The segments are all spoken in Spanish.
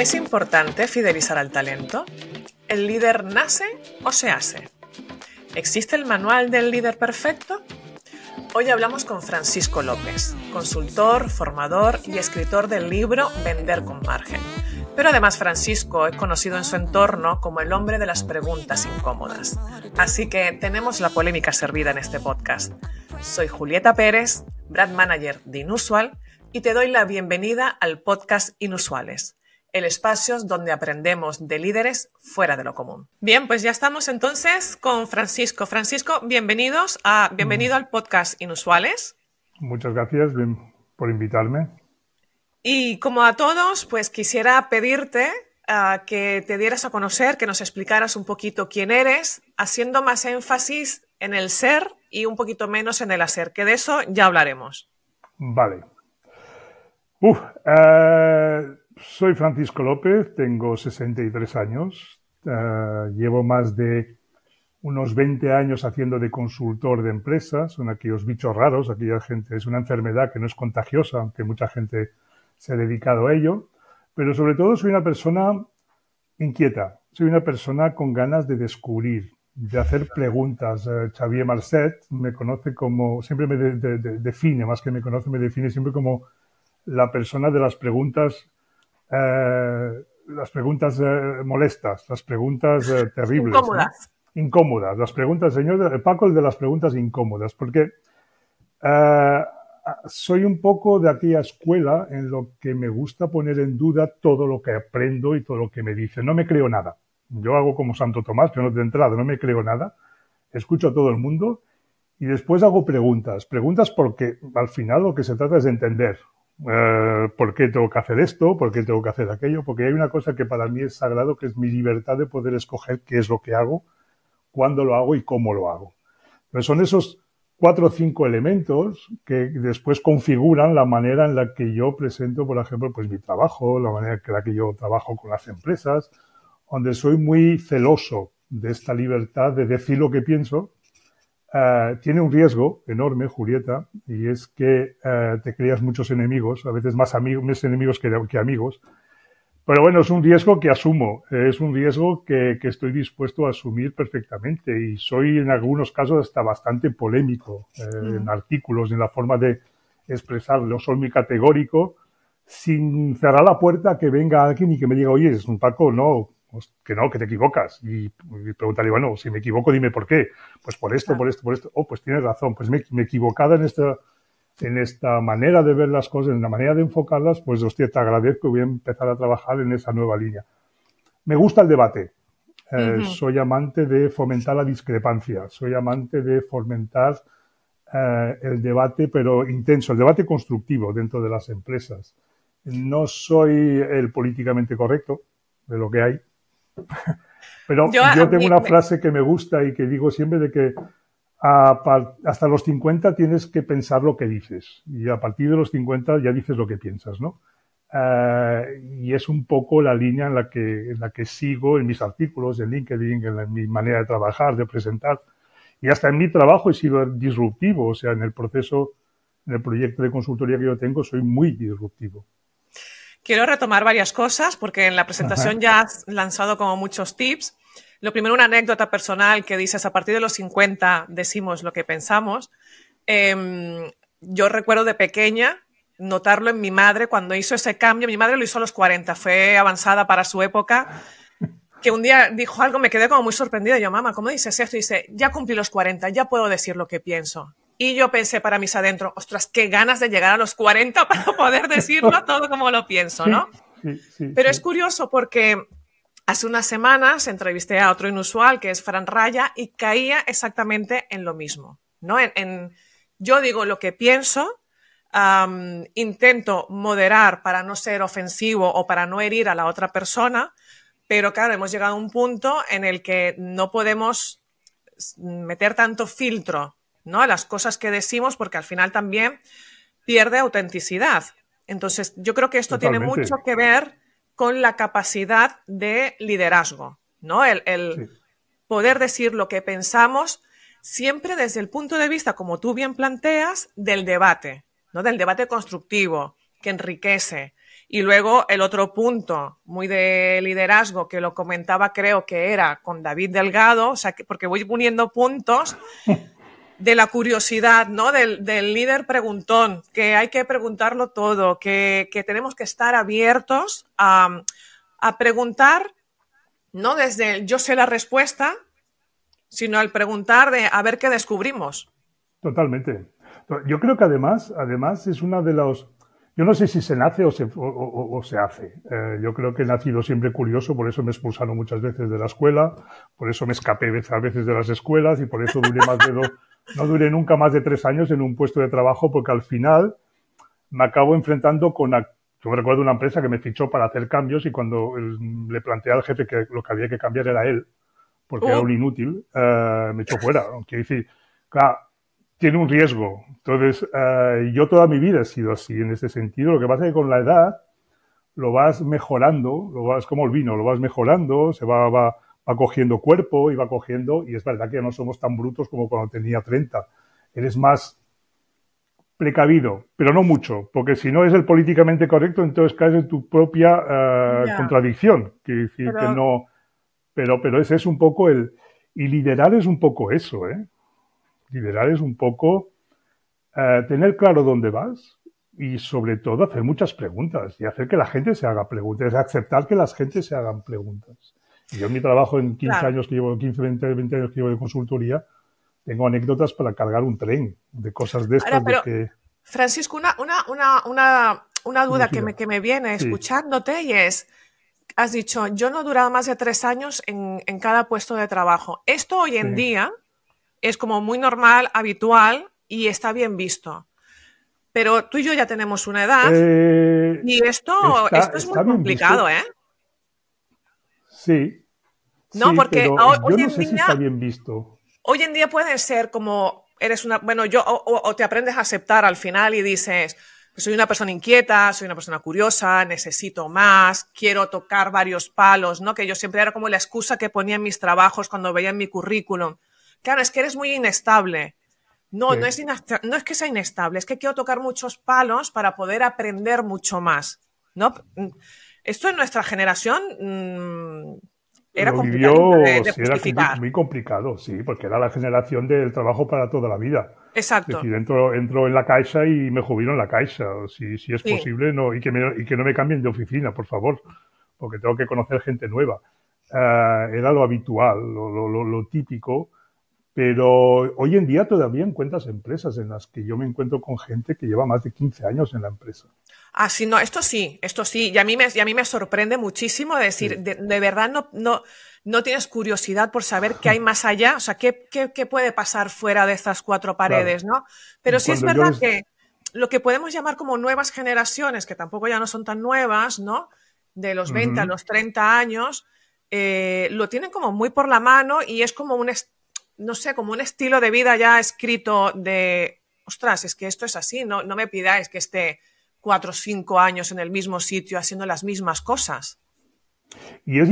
¿Es importante fidelizar al talento? ¿El líder nace o se hace? ¿Existe el manual del líder perfecto? Hoy hablamos con Francisco López, consultor, formador y escritor del libro Vender con margen. Pero además Francisco es conocido en su entorno como el hombre de las preguntas incómodas. Así que tenemos la polémica servida en este podcast. Soy Julieta Pérez, brand manager de Inusual, y te doy la bienvenida al podcast Inusuales el espacio donde aprendemos de líderes fuera de lo común. Bien, pues ya estamos entonces con Francisco. Francisco, bienvenidos a, bienvenido al podcast Inusuales. Muchas gracias por invitarme. Y como a todos, pues quisiera pedirte uh, que te dieras a conocer, que nos explicaras un poquito quién eres, haciendo más énfasis en el ser y un poquito menos en el hacer, que de eso ya hablaremos. Vale. Uf, uh soy Francisco López, tengo 63 años, uh, llevo más de unos 20 años haciendo de consultor de empresas, son aquellos bichos raros, aquella gente, es una enfermedad que no es contagiosa, aunque mucha gente se ha dedicado a ello, pero sobre todo soy una persona inquieta, soy una persona con ganas de descubrir, de hacer preguntas. Uh, Xavier Marcet me conoce como, siempre me de, de, de, define, más que me conoce, me define siempre como la persona de las preguntas eh, las preguntas eh, molestas, las preguntas eh, terribles. Incómodas. ¿no? Incómodas. Las preguntas, señor Paco, el de las preguntas incómodas, porque soy un poco de aquella escuela en lo que me gusta poner en duda todo lo que aprendo y todo lo que me dice. No me creo nada. Yo hago como Santo Tomás, pero no de entrada, no me creo nada. Escucho a todo el mundo y después hago preguntas. Preguntas porque al final lo que se trata es de entender. Uh, ¿Por qué tengo que hacer esto? ¿Por qué tengo que hacer aquello? Porque hay una cosa que para mí es sagrado, que es mi libertad de poder escoger qué es lo que hago, cuándo lo hago y cómo lo hago. Pero son esos cuatro o cinco elementos que después configuran la manera en la que yo presento, por ejemplo, pues mi trabajo, la manera en la que yo trabajo con las empresas, donde soy muy celoso de esta libertad de decir lo que pienso, Uh, tiene un riesgo enorme, Julieta, y es que uh, te creas muchos enemigos, a veces más, amigos, más enemigos que, que, amigos. Pero bueno, es un riesgo que asumo, es un riesgo que, que, estoy dispuesto a asumir perfectamente y soy en algunos casos hasta bastante polémico eh, mm. en artículos, en la forma de expresarlo. Soy muy categórico, sin cerrar la puerta que venga alguien y que me diga, oye, es un Paco, no, que no, que te equivocas. Y, y preguntarle, bueno, si me equivoco, dime por qué. Pues por esto, por esto, por esto. Oh, pues tienes razón. Pues me, me he equivocado en esta, en esta manera de ver las cosas, en la manera de enfocarlas, pues hostia, te agradezco y voy a empezar a trabajar en esa nueva línea. Me gusta el debate. Eh, uh -huh. Soy amante de fomentar la discrepancia. Soy amante de fomentar eh, el debate, pero intenso, el debate constructivo dentro de las empresas. No soy el políticamente correcto de lo que hay, pero yo, yo tengo una frase que me gusta y que digo siempre de que a, hasta los 50 tienes que pensar lo que dices y a partir de los 50 ya dices lo que piensas, ¿no? Uh, y es un poco la línea en la que en la que sigo en mis artículos, en LinkedIn, en, la, en mi manera de trabajar, de presentar y hasta en mi trabajo he sido disruptivo, o sea, en el proceso, en el proyecto de consultoría que yo tengo soy muy disruptivo. Quiero retomar varias cosas porque en la presentación Ajá. ya has lanzado como muchos tips. Lo primero, una anécdota personal que dices, a partir de los 50 decimos lo que pensamos. Eh, yo recuerdo de pequeña notarlo en mi madre cuando hizo ese cambio. Mi madre lo hizo a los 40, fue avanzada para su época. Que un día dijo algo, me quedé como muy sorprendida. Yo, mamá, ¿cómo dices esto? Y dice, ya cumplí los 40, ya puedo decir lo que pienso. Y yo pensé para mis adentro, ostras, qué ganas de llegar a los 40 para poder decirlo todo como lo pienso, ¿no? Sí, sí, sí, Pero es curioso porque hace unas semanas entrevisté a otro inusual que es Fran Raya y caía exactamente en lo mismo, ¿no? En, en yo digo lo que pienso, um, intento moderar para no ser ofensivo o para no herir a la otra persona, pero claro, hemos llegado a un punto en el que no podemos meter tanto filtro ¿no? Las cosas que decimos, porque al final también pierde autenticidad. Entonces, yo creo que esto Totalmente. tiene mucho que ver con la capacidad de liderazgo, ¿no? El, el sí. poder decir lo que pensamos siempre desde el punto de vista, como tú bien planteas, del debate, ¿no? Del debate constructivo, que enriquece. Y luego el otro punto, muy de liderazgo, que lo comentaba creo que era con David Delgado, o sea, que, porque voy poniendo puntos de la curiosidad, ¿no? Del, líder preguntón, que hay que preguntarlo todo, que, tenemos que estar abiertos a, a preguntar, no desde yo sé la respuesta, sino al preguntar de a ver qué descubrimos. Totalmente. Yo creo que además, además es una de los yo no sé si se nace o se, o, se hace. Eh, yo creo que he nacido siempre curioso, por eso me expulsaron muchas veces de la escuela, por eso me escapé a veces de las escuelas y por eso duré más de dos, no duré nunca más de tres años en un puesto de trabajo, porque al final me acabo enfrentando con. Yo me recuerdo una empresa que me fichó para hacer cambios y cuando le planteé al jefe que lo que había que cambiar era él, porque era oh. un inútil, eh, me echó fuera. Quiero decir, claro, tiene un riesgo. Entonces, eh, yo toda mi vida he sido así en ese sentido. Lo que pasa es que con la edad lo vas mejorando, lo vas como el vino, lo vas mejorando, se va, va, va cogiendo cuerpo y va cogiendo, y es verdad que no somos tan brutos como cuando tenía 30. Eres más precavido, pero no mucho, porque si no es el políticamente correcto, entonces caes en tu propia eh, contradicción. Que decir que no, pero, pero ese es un poco el, y liderar es un poco eso, ¿eh? Liderar es un poco eh, tener claro dónde vas y sobre todo hacer muchas preguntas y hacer que la gente se haga preguntas, aceptar que las gente se hagan preguntas. Yo en mi trabajo en 15 años que llevo, 15, 20, 20 años que llevo de consultoría, tengo anécdotas para cargar un tren de cosas de estas. que... Francisco, una, una, una, una, una duda que me, que me viene escuchándote y es, has dicho, yo no he durado más de tres años en, en cada puesto de trabajo. Esto hoy en día es como muy normal, habitual y está bien visto. Pero tú y yo ya tenemos una edad eh, y esto, esto es muy complicado, ¿eh? Sí. No, porque hoy, en día, está bien visto. Hoy en día puede ser como eres una, bueno, yo o, te aprendes a aceptar al final y dices, pues soy una persona inquieta, soy una persona curiosa, necesito más, quiero tocar varios palos, ¿no? Que yo siempre era como la excusa que ponía en mis trabajos cuando veía en mi currículum claro, es que eres muy inestable. No, no, es no es que sea inestable, es que quiero tocar muchos palos para poder aprender mucho más. ¿no? Esto en nuestra generación mm, era, complicado era muy complicado, sí, porque era la generación del trabajo para toda la vida. Exacto. Es decir, entro, en la caixa y me jubilo en la caixa, si, si es posible, no, y, que y que no me cambien de oficina, por favor, porque tengo que conocer gente nueva. Eh, era lo habitual, lo, lo, lo típico pero hoy en día todavía encuentras empresas en las que yo me encuentro con gente que lleva más de 15 años en la empresa. Ah, sí, no, esto sí, esto sí. Y a mí me, y a mí me sorprende muchísimo decir, de, verdad no, no, no tienes curiosidad por saber qué hay más allá, o sea, qué, qué, qué puede pasar fuera de estas cuatro paredes, ¿no? Pero sí es verdad que lo que podemos llamar como nuevas generaciones, que tampoco ya no son tan nuevas, ¿no? De los 20 a los 30 años, eh, lo tienen como muy por la mano y es como un no sé, como un estilo de vida ya escrito de, ostras, es que esto es así, no, no me pidáis que esté cuatro o cinco años en el mismo sitio haciendo las mismas cosas. Y es,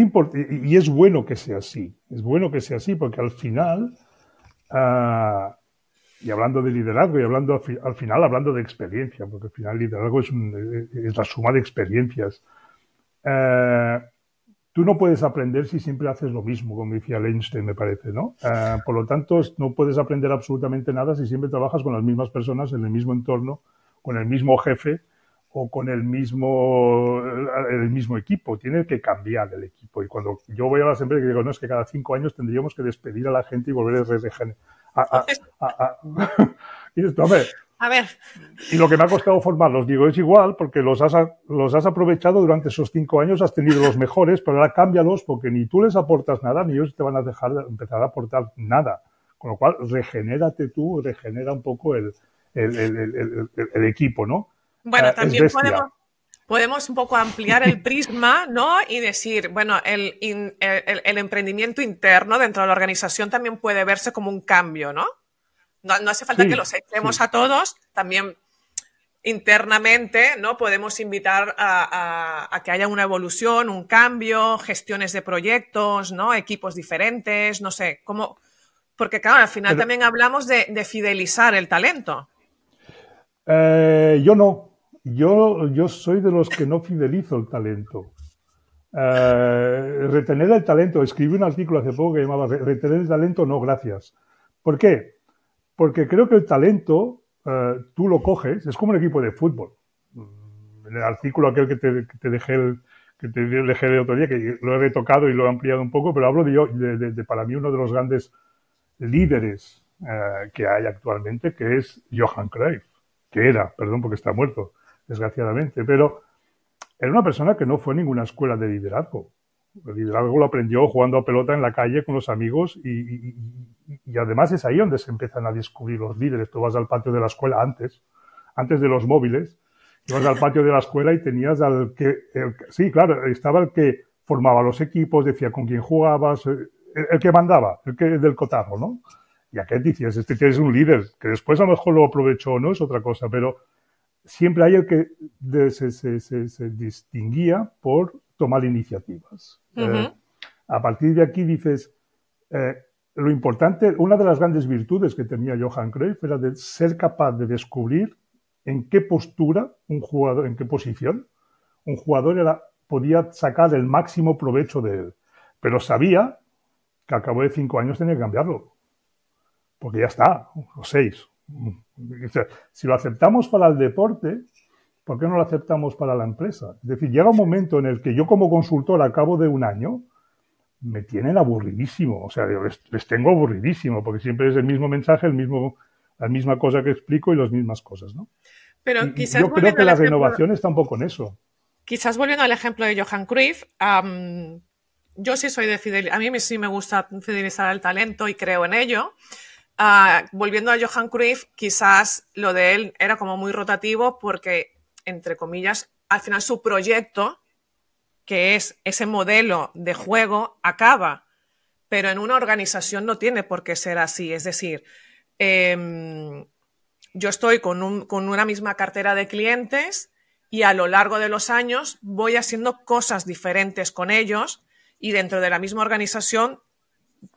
y es bueno que sea así, es bueno que sea así porque al final, ah, y hablando de liderazgo y hablando al final hablando de experiencia, porque al final liderazgo es, es la suma de experiencias. Eh, tú no puedes aprender si siempre haces lo mismo, como decía Einstein, me parece, ¿no? Eh, por lo tanto, no puedes aprender absolutamente nada si siempre trabajas con las mismas personas, en el mismo entorno, con el mismo jefe o con el mismo, el mismo equipo. Tiene que cambiar el equipo. Y cuando yo voy a las empresas y digo, no, es que cada cinco años tendríamos que despedir a la gente y volver a regenerar. y esto, a ver, a ver. Y lo que me ha costado formarlos, digo, es igual, porque los has, los has aprovechado durante esos cinco años, has tenido los mejores, pero ahora cámbialos porque ni tú les aportas nada, ni ellos te van a dejar empezar a aportar nada. Con lo cual, regenérate tú, regenera un poco el, el, equipo, ¿no? Bueno, también podemos, podemos un poco ampliar el prisma, ¿no? Y decir, bueno, el, el, emprendimiento interno dentro de la organización también puede verse como un cambio, ¿no? No, hace falta que los echemos a todos, también internamente, ¿no? Podemos invitar a, que haya una evolución, un cambio, gestiones de proyectos, ¿no? Equipos diferentes, no sé, cómo. Porque, claro, al final también hablamos de, fidelizar el talento. Eh, yo no. Yo, yo soy de los que no fidelizo el talento. Eh, retener el talento. Escribí un artículo hace poco que llamaba Retener el talento, no, gracias. ¿Por qué? Porque creo que el talento eh, tú lo coges, es como un equipo de fútbol. En el artículo aquel que te, dejé el, que te dejé el otro día, que lo he retocado y lo he ampliado un poco, pero hablo de, de, para mí uno de los grandes líderes eh, que hay actualmente, que es Johan Cruyff, que era, perdón porque está muerto, desgraciadamente, pero era una persona que no fue a ninguna escuela de liderazgo. El liderazgo lo aprendió jugando a pelota en la calle con los amigos y, además es ahí donde se empiezan a descubrir los líderes. Tú vas al patio de la escuela antes, antes de los móviles, ibas al patio de la escuela y tenías al que, sí, claro, estaba el que formaba los equipos, decía con quién jugabas, eh, el, que mandaba, el que del cotarro, ¿no? Y aquel decías, este tienes un líder, que después a lo mejor lo aprovechó o no, es otra cosa, pero siempre hay el que se, distinguía por tomar iniciativas. Eh, a partir de aquí dices, eh, lo importante, una de las grandes virtudes que tenía Johan Cruyff era de ser capaz de descubrir en qué postura un jugador, en qué posición un jugador era, podía sacar el máximo provecho de él. Pero sabía que al cabo de cinco años tenía que cambiarlo. Porque ya está, o seis, si lo aceptamos para el deporte, ¿por qué no lo aceptamos para la empresa? Es decir, llega un momento en el que yo como consultor a cabo de un año me tienen aburridísimo, o sea, les, tengo aburridísimo, porque siempre es el mismo mensaje, el mismo, la misma cosa que explico y las mismas cosas, ¿no? Pero quizás yo creo que la renovación está un poco en eso. Quizás volviendo al ejemplo de Johan Cruyff, yo sí soy de fidelizar, a mí sí me gusta fidelizar al talento y creo en ello. Ah, volviendo a Johan Cruyff, quizás lo de él era como muy rotativo porque, entre comillas, al final su proyecto, que es ese modelo de juego, acaba. Pero en una organización no tiene por qué ser así. Es decir, em, yo estoy con, con una misma cartera de clientes y a lo largo de los años voy haciendo cosas diferentes con ellos y dentro de la misma organización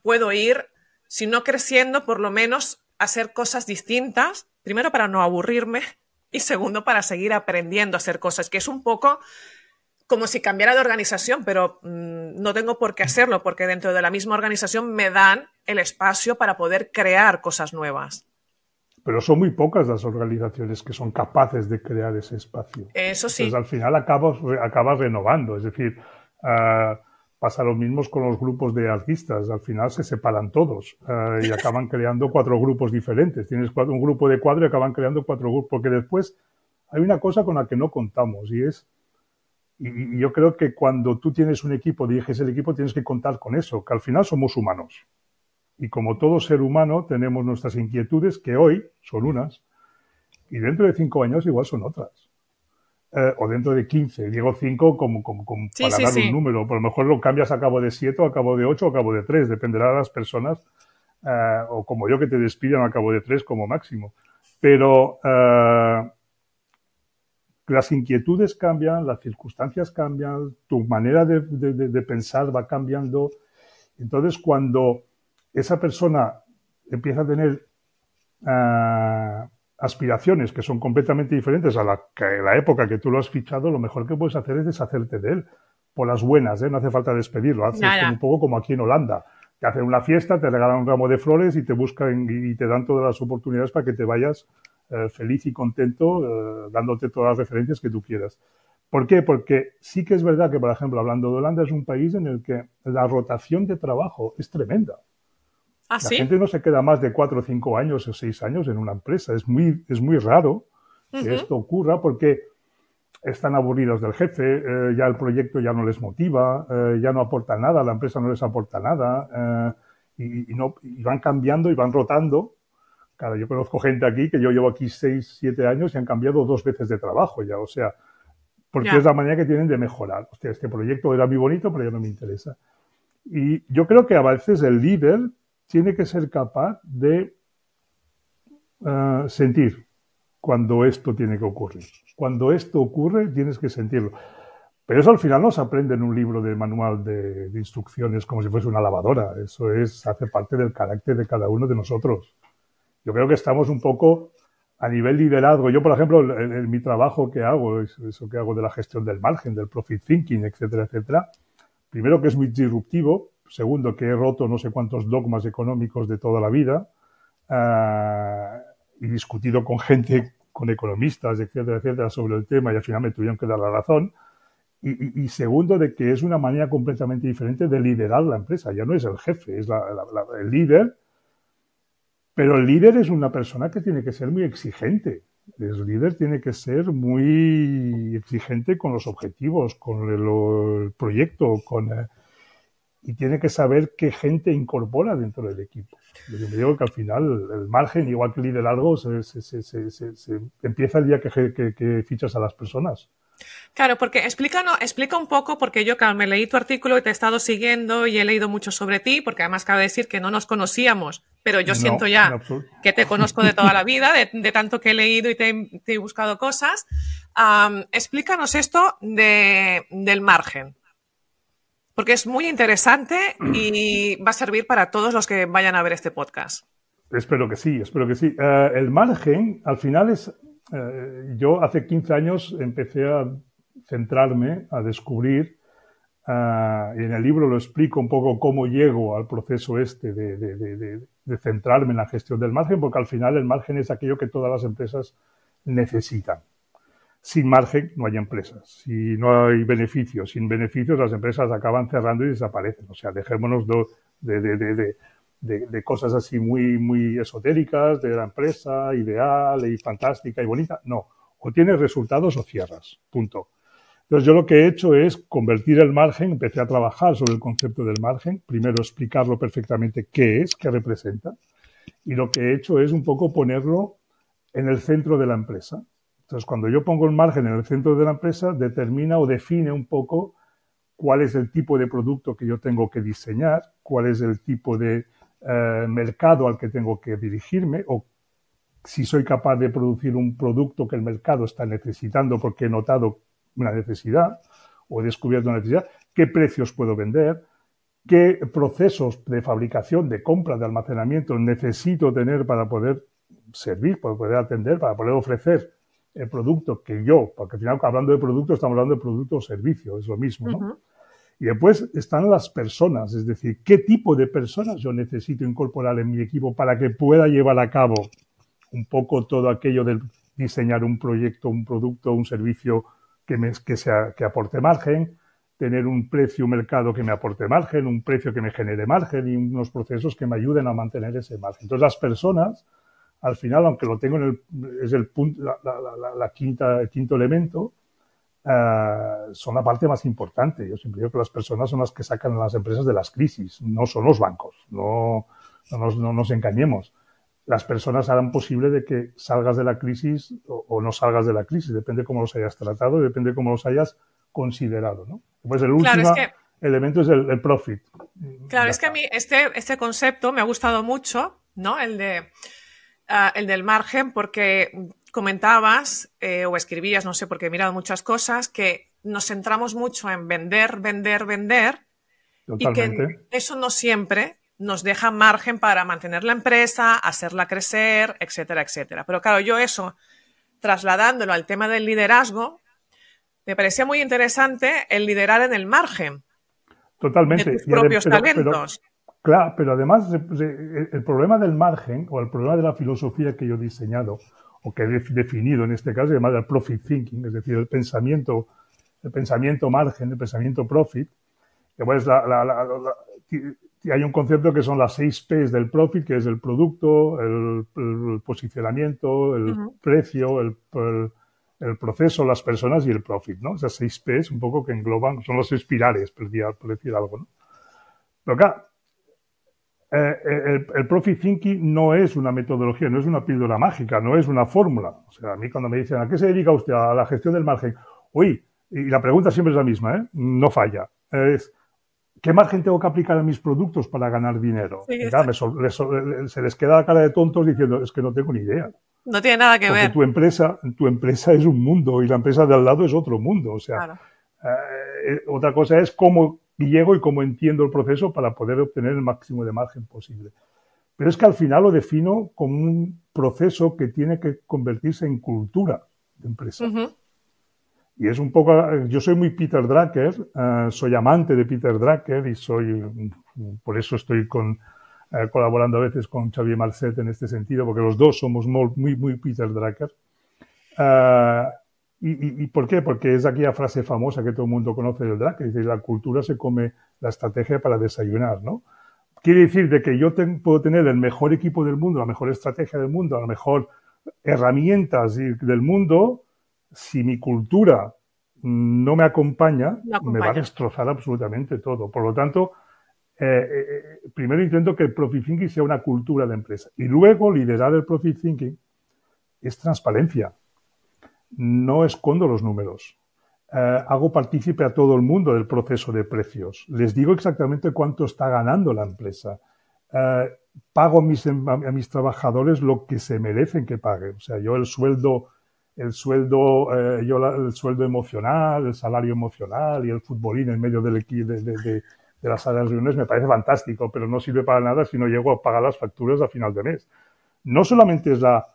puedo ir si no creciendo, por lo menos hacer cosas distintas, primero para no aburrirme y segundo para seguir aprendiendo a hacer cosas, que es un poco como si cambiara de organización, pero mm, no tengo por qué hacerlo porque dentro de la misma organización me dan el espacio para poder crear cosas nuevas. Pero son muy pocas las organizaciones que son capaces de crear ese espacio. Eso sí. Entonces, al final acabas, acabas renovando, es decir, uh, Pasa lo mismo con los grupos de artistas. Al final se separan todos eh, y acaban creando cuatro grupos diferentes. Tienes un grupo de cuatro y acaban creando cuatro grupos. Porque después hay una cosa con la que no contamos y es, y, yo creo que cuando tú tienes un equipo, diriges el equipo, tienes que contar con eso, que al final somos humanos. Y como todo ser humano tenemos nuestras inquietudes que hoy son unas y dentro de cinco años igual son otras. Eh, o dentro de 15. Digo 5 como, como, como para dar un número. Por lo mejor lo cambias a cabo de 7 o a cabo de 8 o a cabo de 3. Dependerá de las personas. Eh, o como yo que te despidan a cabo de 3 como máximo. Pero eh, las inquietudes cambian, las circunstancias cambian, tu manera de, de pensar va cambiando. Entonces, cuando esa persona empieza a tener aspiraciones que son completamente diferentes a la, la época que tú lo has fichado, lo mejor que puedes hacer es deshacerte de él. Por las buenas, ¿eh? no hace falta despedirlo. Haces un poco como aquí en Holanda. Te hacen una fiesta, te regalan un ramo de flores y te buscan y te dan todas las oportunidades para que te vayas eh, feliz y contento, eh, dándote todas las referencias que tú quieras. ¿Por qué? Porque sí que es verdad que, por ejemplo, hablando de Holanda, es un país en el que la rotación de trabajo es tremenda. ¿Ah, la gente no se queda más de cuatro o cinco años o seis años en una empresa. Es muy, es muy raro que esto ocurra porque están aburridos del jefe, eh, ya el proyecto ya no les motiva, eh, ya no aporta nada, la empresa no les aporta nada eh, y, no, van cambiando y van rotando. Claro, yo conozco gente aquí que yo llevo aquí seis, siete años y han cambiado dos veces de trabajo ya, o sea, porque es la manera que tienen de mejorar. Hostia, este proyecto era muy bonito, pero ya no me interesa. Y yo creo que a veces el líder tiene que ser capaz de eh, sentir cuando esto tiene que ocurrir. Cuando esto ocurre, tienes que sentirlo. Pero eso al final no se aprende en un libro de manual de, instrucciones como si fuese una lavadora. Eso es, hace parte del carácter de cada uno de nosotros. Yo creo que estamos un poco a nivel liderazgo, yo por ejemplo, en, mi trabajo que hago, eso que hago de la gestión del margen, del profit thinking, etcétera, etcétera, primero que es muy disruptivo, segundo que he roto no sé cuántos dogmas económicos de toda la vida uh, y discutido con gente, con economistas, etcétera, etcétera, sobre el tema y al final me tuvieron que dar la razón. Y, segundo, de que es una manera completamente diferente de liderar la empresa. Ya no es el jefe, es la, el líder pero el líder es una persona que tiene que ser muy exigente. El líder tiene que ser muy exigente con los objetivos, con el, proyecto, con, eh, y tiene que saber qué gente incorpora dentro del equipo. Yo digo que al final el margen, igual que el liderazgo, se, se, se, empieza el día que, que fichas a las personas. Claro, porque explica, explica un poco, porque yo claro, me leí tu artículo y te he estado siguiendo y he leído mucho sobre ti, porque además cabe decir que no nos conocíamos, pero yo siento ya que te conozco de toda la vida, de, tanto que he leído y te, he buscado cosas. explícanos esto de, del margen, porque es muy interesante y va a servir para todos los que vayan a ver este podcast. Espero que sí, espero que sí. Eh, el margen, al final es eh, yo hace 15 años empecé a centrarme, a descubrir, uh, y en el libro lo explico un poco cómo llego al proceso este de, de, de, de, centrarme en la gestión del margen, porque al final el margen es aquello que todas las empresas necesitan. Sin margen no hay empresas. Si no hay beneficios, sin beneficios las empresas acaban cerrando y desaparecen. O sea, dejémonos de, de, cosas así muy, muy esotéricas, de la empresa ideal y fantástica y bonita. No, o tienes resultados o cierras, punto. Entonces yo lo que he hecho es convertir el margen, empecé a trabajar sobre el concepto del margen, primero explicarlo perfectamente qué es, qué representa, y lo que he hecho es un poco ponerlo en el centro de la empresa. Entonces cuando yo pongo el margen en el centro de la empresa, determina o define un poco cuál es el tipo de producto que yo tengo que diseñar, cuál es el tipo de eh, mercado al que tengo que dirigirme o si soy capaz de producir un producto que el mercado está necesitando porque he notado una necesidad o he descubierto una necesidad, qué precios puedo vender, qué procesos de fabricación, de compra, de almacenamiento necesito tener para poder servir, para poder atender, para poder ofrecer el producto que yo, porque al final hablando de producto estamos hablando de producto o servicio, es lo mismo, ¿no? Y después están las personas, es decir, qué tipo de personas yo necesito incorporar en mi equipo para que pueda llevar a cabo un poco todo aquello de diseñar un proyecto, un producto, un servicio que, me, que, sea, que aporte margen, tener un precio, un mercado que me aporte margen, un precio que me genere margen y unos procesos que me ayuden a mantener ese margen. Entonces las personas, al final, aunque lo tengo en el, es el punto, la, la, la, quinta, el quinto elemento, eh, son la parte más importante. Yo siempre digo que las personas son las que sacan a las empresas de las crisis, no son los bancos. No, no, nos, no nos engañemos. Las personas harán posible de que salgas de la crisis o, no salgas de la crisis, depende cómo los hayas tratado y depende cómo los hayas considerado. ¿no? Pues el último elemento es el, profit. Claro, es que a mí este, este concepto me ha gustado mucho, ¿no? El de uh, el del margen, porque comentabas eh, o escribías, no sé, porque he mirado muchas cosas, que nos centramos mucho en vender, vender, vender y que eso no siempre nos deja margen para mantener la empresa, hacerla crecer, etcétera, etcétera. Pero claro, yo eso, trasladándolo al tema del liderazgo, me parecía muy interesante el liderar en el margen. Totalmente. De tus propios talentos. Claro, pero además el problema del margen o el problema de la filosofía que yo he diseñado o que he definido en este caso, llamado el profit thinking, es decir, el pensamiento, el pensamiento margen, el pensamiento profit, que pues la, la, la, hay un concepto que son las seis P's del profit, que es el producto, el, posicionamiento, el precio, el, el, proceso, las personas y el profit, ¿no? Esas seis P's un poco que engloban, son los seis pilares, por decir, algo, ¿no? Pero acá, eh, el, el, profit thinking no es una metodología, no es una píldora mágica, no es una fórmula. O sea, a mí cuando me dicen, ¿a qué se dedica usted? A la gestión del margen. Uy, y la pregunta siempre es la misma, ¿eh? No falla. Es, ¿qué margen tengo que aplicar a mis productos para ganar dinero? se les queda la cara de tontos diciendo, es que no tengo ni idea. No tiene nada que Porque ver. Tu empresa, tu empresa es un mundo y la empresa de al lado es otro mundo. O sea, eh, otra cosa es cómo llego y cómo entiendo el proceso para poder obtener el máximo de margen posible. Pero es que al final lo defino como un proceso que tiene que convertirse en cultura de empresa. Y es un poco, yo soy muy Peter Drucker, eh, soy amante de Peter Drucker y soy, por eso estoy con, eh, colaborando a veces con Xavier Marcet en este sentido, porque los dos somos muy, muy Peter Drucker. Eh, y, por qué? Porque es aquella frase famosa que todo el mundo conoce del Drucker, dice, la cultura se come la estrategia para desayunar, ¿no? Quiere decir de que yo puedo tener el mejor equipo del mundo, la mejor estrategia del mundo, la mejor herramientas del mundo, si mi cultura no me acompaña, me va a destrozar absolutamente todo. Por lo tanto, eh, eh, eh, primero intento que el profit thinking sea una cultura de empresa y luego liderar el profit thinking es transparencia. No escondo los números. hago partícipe a todo el mundo del proceso de precios. Les digo exactamente cuánto está ganando la empresa. pago a mis, trabajadores lo que se merecen que paguen. O sea, yo el sueldo el sueldo, eh, yo el sueldo emocional, el salario emocional y el futbolín en medio del, de, de, de, de las salas de reuniones me parece fantástico, pero no sirve para nada si no llego a pagar las facturas a final de mes. No solamente es la,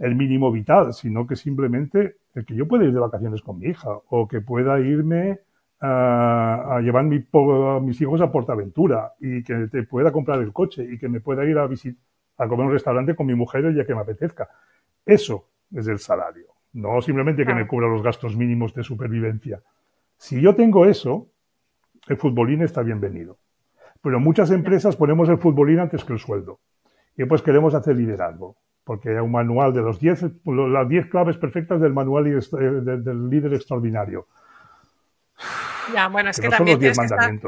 el mínimo vital, sino que simplemente el que yo pueda ir de vacaciones con mi hija o que pueda irme a, a llevar mi, a mis hijos a Portaventura y que te pueda comprar el coche y que me pueda ir a visitar a comer un restaurante con mi mujer el día que me apetezca. Eso es el salario no simplemente que me cubra los gastos mínimos de supervivencia. Si yo tengo eso, el futbolín está bienvenido. Pero muchas empresas ponemos el futbolín antes que el sueldo. Y pues queremos hacer liderazgo, porque hay un manual de los 10, las 10 claves perfectas del manual eh, del líder extraordinario. Ya, bueno, es que, también, tienes que estar,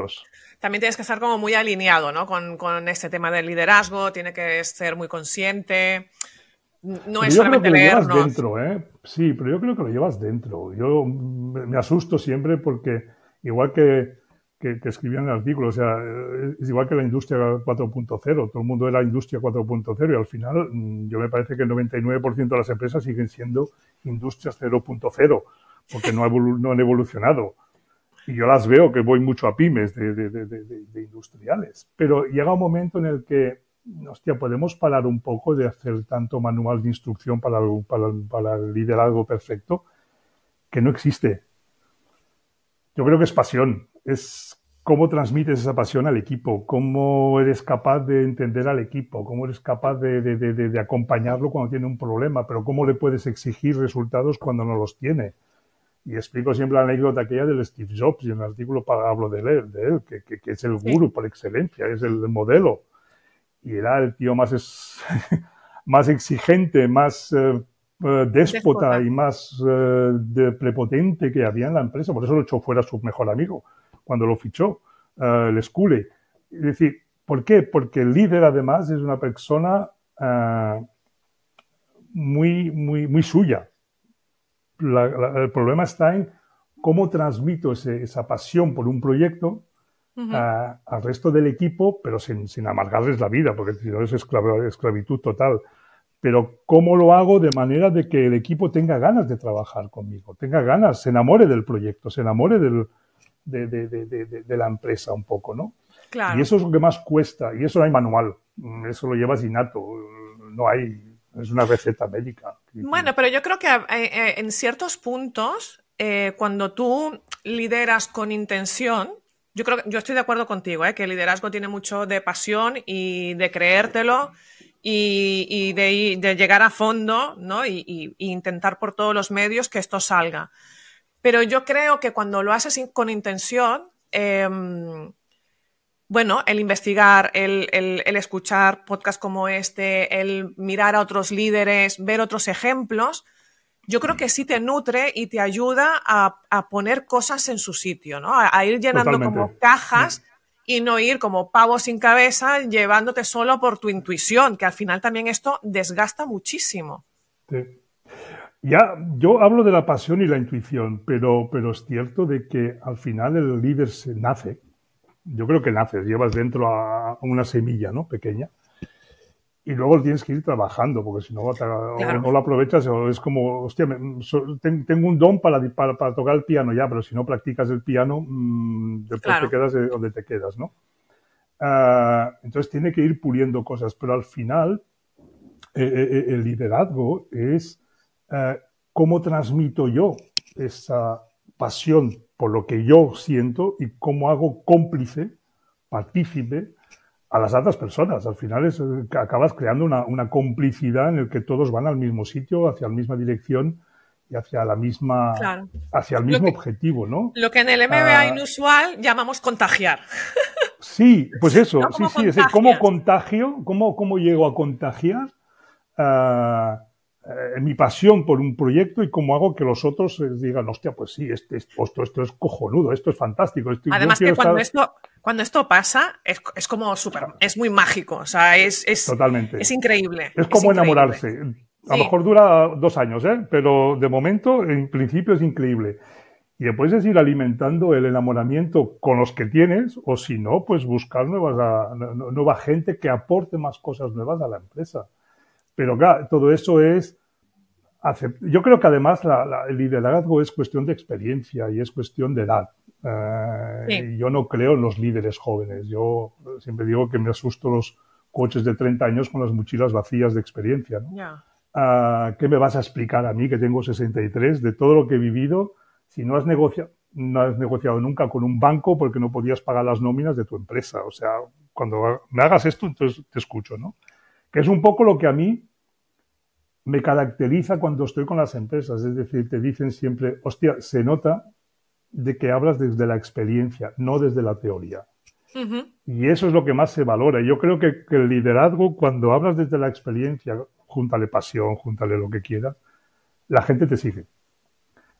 también tienes que estar como muy alineado ¿no? con, con este tema del liderazgo, tiene que ser muy consciente. No es solamente creo que lo llevas dentro, ¿eh? Sí, pero yo creo que lo llevas dentro. Yo me asusto siempre porque, igual que, que, que escribían el artículo, o sea, es igual que la industria 4.0. Todo el mundo era industria 4.0 y al final mm, yo me parece que el 99% de las empresas siguen siendo industrias 0.0 porque no, no, han evolucionado. Y yo las veo que voy mucho a pymes de industriales. Pero llega un momento en el que hostia, podemos parar un poco de hacer tanto manual de instrucción para, para, para el liderazgo perfecto que no existe. Yo creo que es pasión, es cómo transmites esa pasión al equipo, cómo eres capaz de entender al equipo, cómo eres capaz de, de, de, de, acompañarlo cuando tiene un problema, pero cómo le puedes exigir resultados cuando no los tiene. Y explico siempre la anécdota aquella del Steve Jobs, y en el artículo hablo de él, de él que, que, que es el guru por excelencia, es el modelo y era el tío más, es, más exigente, más eh, eh, déspota, y más eh, de prepotente que había en la empresa. Por eso lo echó fuera su mejor amigo cuando lo fichó, el Skule. Es decir, ¿por qué? Porque el líder además es una persona muy, muy, muy suya. el problema está en cómo transmito ese, esa pasión por un proyecto al resto del equipo, pero sin, sin, amargarles la vida, porque si no es esclavitud total. Pero ¿cómo lo hago de manera de que el equipo tenga ganas de trabajar conmigo, tenga ganas, se enamore del proyecto, se enamore del, de, de, de, de la empresa un poco, ¿no? Claro. Y eso es lo que más cuesta, y eso no hay manual, eso lo llevas innato, no hay, es una receta médica. Bueno, pero yo creo que eh, eh, en ciertos puntos, eh, cuando tú lideras con intención, yo creo que yo estoy de acuerdo contigo, ¿eh? que el liderazgo tiene mucho de pasión y de creértelo y, y de, de, llegar a fondo, ¿no? Y, y, y, intentar por todos los medios que esto salga. Pero yo creo que cuando lo haces con intención, eh, bueno, el investigar, el, el, el escuchar podcasts como este, el mirar a otros líderes, ver otros ejemplos, yo creo que sí te nutre y te ayuda a, a poner cosas en su sitio, ¿no? A, a ir llenando Totalmente. como cajas. Y no ir como pavo sin cabeza llevándote solo por tu intuición, que al final también esto desgasta muchísimo. Sí. Ya, yo hablo de la pasión y la intuición, pero, pero es cierto de que al final el líder se nace. Yo creo que naces, llevas dentro a una semilla, ¿no? Pequeña y luego tienes que ir trabajando, porque si no, claro. no lo aprovechas, o es como, hostia, me, so, ten, tengo un don para, para, para, tocar el piano ya, pero si no practicas el piano, mmm, después claro. te quedas donde te quedas, ¿no? Ah, entonces tiene que ir puliendo cosas, pero al final eh, eh, eh, el liderazgo es cómo transmito yo esa pasión por lo que yo siento y cómo hago cómplice, partícipe a las otras personas. Al final es, acabas creando una, una complicidad en el que todos van al mismo sitio, hacia la misma dirección y hacia la misma hacia el mismo objetivo, ¿no? Lo que en el MBA ah. inusual llamamos contagiar. Sí, pues eso, sí, sí, es cómo contagio, cómo, cómo llego a contagiar uh, mi pasión por un proyecto y cómo hago que los otros digan, hostia, pues sí, este, esto, esto es cojonudo, esto es fantástico. Además que cuando esto, cuando esto pasa, es, es como súper, es muy mágico, o sea, es, es, Totalmente. es increíble. Es como enamorarse. A lo mejor dura dos años, ¿eh? pero de momento, en principio, es increíble. Y después es ir alimentando el enamoramiento con los que tienes, o si no, pues buscar nuevas, nueva gente que aporte más cosas nuevas a la empresa. Pero claro, todo eso es. Yo creo que además el liderazgo es cuestión de experiencia y es cuestión de edad. Eh, yo no creo en los líderes jóvenes. Yo siempre digo que me asusto los coches de 30 años con las mochilas vacías de experiencia. ¿no? Ah, ¿Qué me vas a explicar a mí, que tengo 63, de todo lo que he vivido, si no has negociado, no has negociado nunca con un banco porque no podías pagar las nóminas de tu empresa? O sea, cuando me hagas esto, entonces te escucho, ¿no? Que es un poco lo que a mí me caracteriza cuando estoy con las empresas. Es decir, te dicen siempre, hostia, se nota de que hablas desde la experiencia, no desde la teoría. Y eso es lo que más se valora. Yo creo que, que, el liderazgo, cuando hablas desde la experiencia, júntale pasión, júntale lo que quieras, la gente te sigue.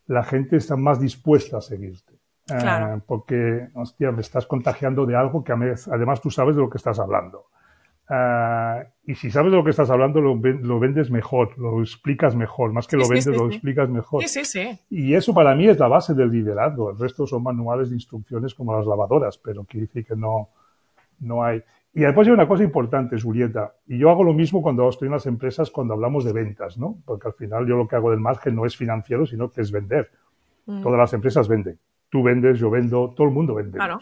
La gente está más dispuesta a seguirte. Eh, porque, hostia, me estás contagiando de algo que además tú sabes de lo que estás hablando. Eh, y si sabes de lo que estás hablando, lo, vendes mejor, lo explicas mejor. Más que lo vendes, lo explicas mejor. Y eso para mí es la base del liderazgo. El resto son manuales de instrucciones como las lavadoras, pero quiere decir que no, no hay. Y después hay una cosa importante, Julieta, y yo hago lo mismo cuando estoy en las empresas cuando hablamos de ventas, ¿no? Porque al final yo lo que hago del margen no es financiero, sino que es vender. Mm. Todas las empresas venden. Tú vendes, yo vendo, todo el mundo vende. Claro.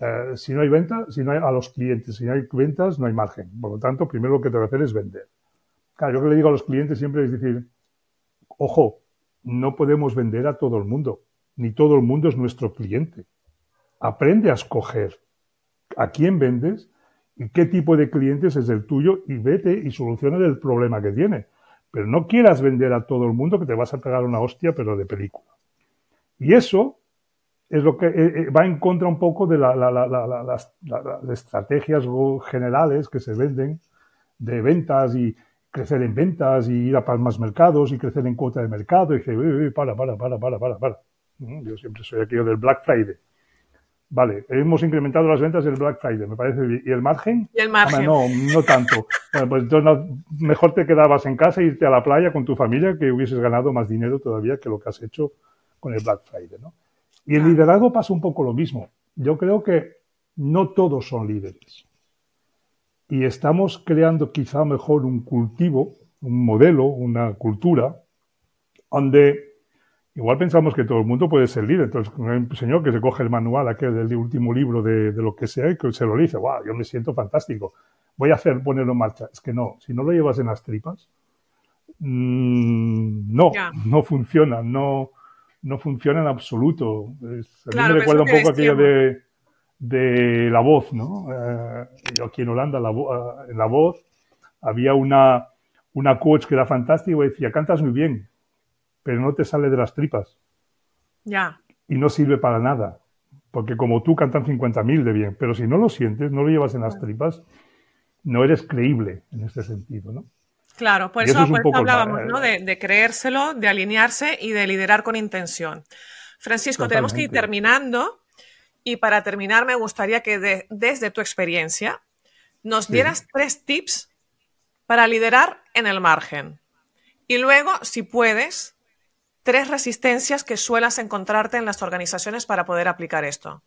Eh, si no hay venta, si no hay a los clientes, si no hay ventas, no hay margen. Por lo tanto, primero lo que tengo que hacer es vender. Claro, yo que le digo a los clientes siempre es decir, ojo, no podemos vender a todo el mundo, ni todo el mundo es nuestro cliente. Aprende a escoger a quién vendes y qué tipo de clientes es el tuyo y vete y soluciona el problema que tiene. Pero no quieras vender a todo el mundo que te vas a pegar una hostia, pero de película. Y eso es lo que eh, eh, va en contra un poco de las, estrategias generales que se venden de ventas y crecer en ventas y ir a más mercados y crecer en cuota de mercado y dice, para, para, para, para, para, para. Yo siempre soy aquello del Black Friday. Vale, hemos incrementado las ventas del Black Friday, me parece bien. ¿Y el margen? Y el margen. no, no tanto. bueno, pues entonces mejor te quedabas en casa e irte a la playa con tu familia que hubieses ganado más dinero todavía que lo que has hecho con el Black Friday, ¿no? Y el liderazgo pasa un poco lo mismo. Yo creo que no todos son líderes. Y estamos creando quizá mejor un cultivo, un modelo, una cultura, donde Igual pensamos que todo el mundo puede ser líder. Entonces, un señor que se coge el manual aquel del último libro de, lo que sea y que se lo dice, wow, yo me siento fantástico. Voy a hacer ponerlo en marcha. Es que no, si no lo llevas en las tripas, mmm, no, no funciona, no, no funciona en absoluto. a mí me recuerda un poco aquello de, de, la voz, ¿no? Eh, yo aquí en Holanda, la, en la voz, había una, una coach que era fantástica y decía, cantas muy bien, pero no te sale de las tripas. Ya. Y no sirve para nada. Porque como tú cantan 50.000 de bien, pero si no lo sientes, no lo llevas en las tripas, no eres creíble en este sentido, ¿no? Claro, por eso, hablábamos, ¿no? De, creérselo, de alinearse y de liderar con intención. Francisco, tenemos que ir terminando y para terminar me gustaría que desde tu experiencia nos dieras tres tips para liderar en el margen. Y luego, si puedes, tres resistencias que suelas encontrarte en las organizaciones para poder aplicar esto.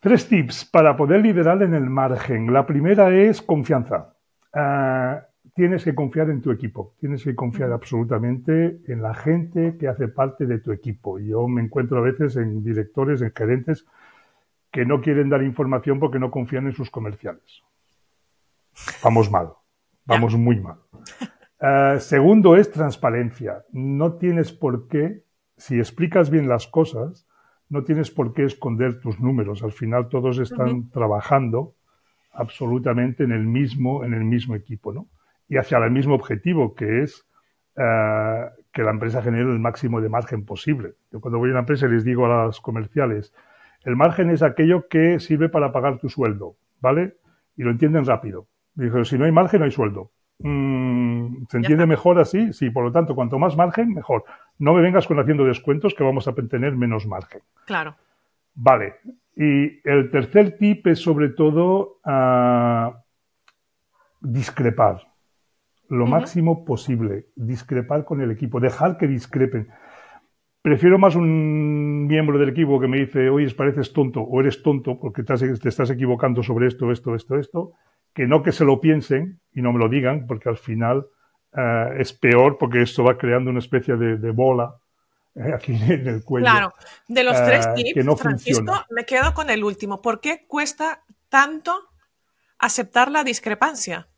Tres tips para poder liderar en el margen. La primera es confianza. Ah, tienes que confiar en tu equipo, tienes que confiar absolutamente en la gente que hace parte de tu equipo. Yo me encuentro a veces en directores, en gerentes, que no quieren dar información porque no confían en sus comerciales. Vamos mal, vamos muy mal. Eh, segundo es transparencia. No tienes por qué, si explicas bien las cosas, no tienes por qué esconder tus números. Al final todos están trabajando absolutamente en el mismo, en el mismo equipo, ¿no? Y hacia el mismo objetivo, que es eh, que la empresa genere el máximo de margen posible. Yo cuando voy a una empresa les digo a las comerciales, el margen es aquello que sirve para pagar tu sueldo, ¿vale? Y lo entienden rápido. Dijo, si no hay margen, no hay sueldo. Mm, ¿Se entiende mejor así? Sí, por lo tanto, cuanto más margen, mejor. No me vengas con haciendo descuentos que vamos a tener menos margen. Claro. Vale. Y el tercer tip es sobre todo ah, discrepar. Lo máximo posible. Discrepar con el equipo. Dejar que discrepen. Prefiero más un miembro del equipo que me dice, oye, pareces tonto o eres tonto porque te, te estás equivocando sobre esto, esto, esto, esto, que no que se lo piensen y no me lo digan, porque al final eh, es peor porque esto va creando una especie de, bola eh, aquí en el cuello. Claro, de los tres eh, tips, Francisco, me quedo con el último. ¿Por qué cuesta tanto aceptar la discrepancia?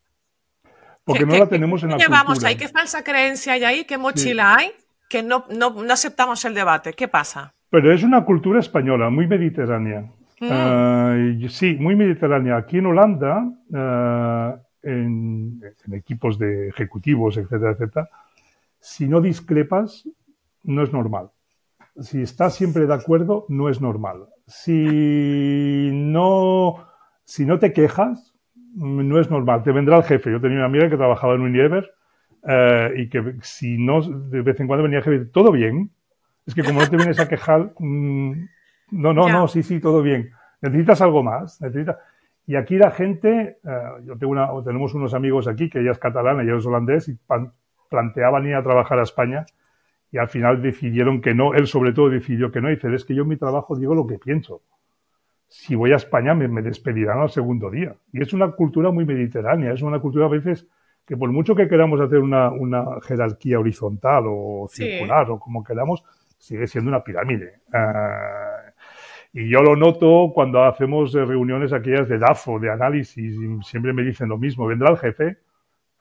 Porque no la tenemos en la llevamos ahí? ¿Qué falsa creencia hay ahí? ¿Qué mochila hay? Que no, no, no aceptamos el debate. ¿Qué pasa? Pero es una cultura española, muy mediterránea. Mm. sí, muy mediterránea. Aquí en Holanda, eh, en, equipos de ejecutivos, etcétera, etcétera, si no discrepas, no es normal. Si estás siempre de acuerdo, no es normal. Si no, si no te quejas, no es normal. Te vendrá el jefe. Yo tenía una amiga que trabajaba en Unilever eh, y que si no, de vez en cuando venía el jefe, todo bien. Es que como no te vienes a quejar, mm, no, no, no, sí, sí, todo bien. Necesitas algo más. Necesita... Y aquí la gente, eh, yo tengo una, tenemos unos amigos aquí que ella es catalana y ella es holandés y planteaban ir a trabajar a España y al final decidieron que no. Él sobre todo decidió que no. Y dice, es que yo en mi trabajo digo lo que pienso. Si voy a España me, me despedirán al segundo día. Y es una cultura muy mediterránea. Es una cultura a veces que por mucho que queramos hacer una, una jerarquía horizontal o circular o como queramos, sigue siendo una pirámide. Uh, y yo lo noto cuando hacemos reuniones aquellas de DAFO, de análisis, y siempre me dicen lo mismo, ¿vendrá el jefe?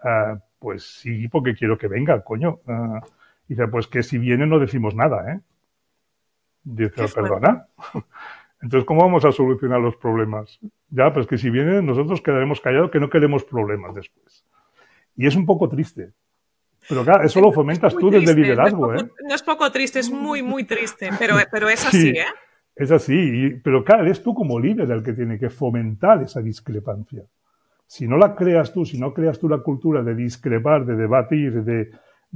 Uh, pues sí, porque quiero que venga, coño. Uh, dice, pues que si viene no decimos nada, ¿eh? Dice, perdona. Entonces, ¿cómo vamos a solucionar los problemas? Ya, pues que si viene nosotros quedaremos callados, que no queremos problemas después. Y es un poco triste. Pero claro, eso lo fomentas tú desde el liderazgo, ¿eh? No es poco triste, es muy, muy triste, pero, pero es así, ¿eh? Es así, pero claro, eres tú como líder el que tiene que fomentar esa discrepancia. Si no la creas tú, si no creas tú la cultura de discrepar, de debatir, de,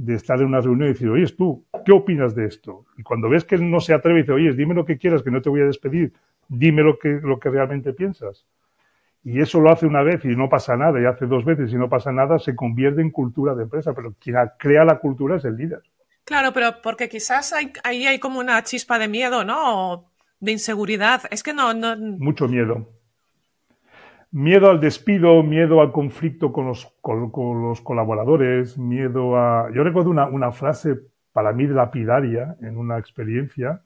estar en una reunión y decir, oye, tú, ¿qué opinas de esto? Y cuando ves que él no se atreve y dice, oye, dime lo que quieras, que no te voy a despedir, dime lo que, lo que realmente piensas. Y eso lo hace una vez y no pasa nada, y hace dos veces y no pasa nada, se convierte en cultura de empresa, pero quien crea la cultura es el líder. Claro, pero porque quizás ahí hay como una chispa de miedo, ¿no? de inseguridad. Es que no, no... Mucho miedo. Miedo al despido, miedo al conflicto con los, colaboradores, miedo a... Yo recuerdo una, frase para mí lapidaria en una experiencia.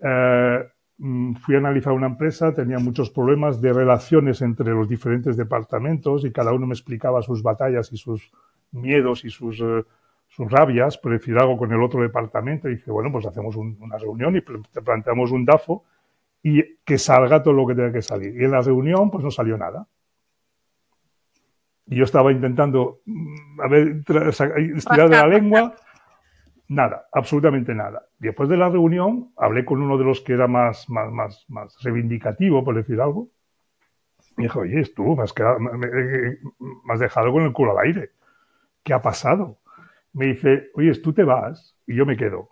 Eh, mm, fui a analizar una empresa, tenía muchos problemas de relaciones entre los diferentes departamentos y cada uno me explicaba sus batallas y sus miedos y sus... Eh, rabias, por decir algo con el otro departamento, y dice, bueno, pues hacemos una reunión y planteamos un DAFO y que salga todo lo que tenga que salir. Y en la reunión, pues no salió nada. Y yo estaba intentando, mm, a ver, estirar de la lengua, nada, absolutamente nada. Después de la reunión, hablé con uno de los que era más, más, más, más reivindicativo, por decir algo. Me dijo, oye, tú me has, me has dejado con el culo al aire. ¿Qué ha pasado? me dice, oye, tú te vas y yo me quedo.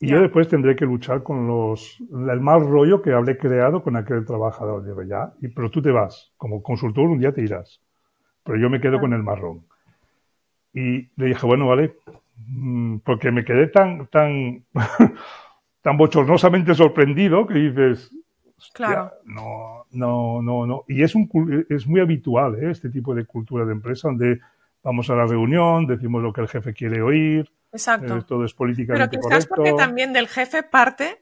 Y yo después tendré que luchar con los, el mal rollo que habré creado con aquel trabajador. Digo, ya, y, pero tú te vas. Como consultor un día te irás. Pero yo me quedo con el marrón. Y le dije, bueno, vale, mm, porque me quedé tan, tan, tan bochornosamente sorprendido que dices, claro. no, no, no, no. Y es, un, es muy habitual ¿eh? este tipo de cultura de empresa donde vamos a la reunión, decimos lo que el jefe quiere oír. Exacto. Eh, todo es políticamente Pero quizás porque también del jefe parte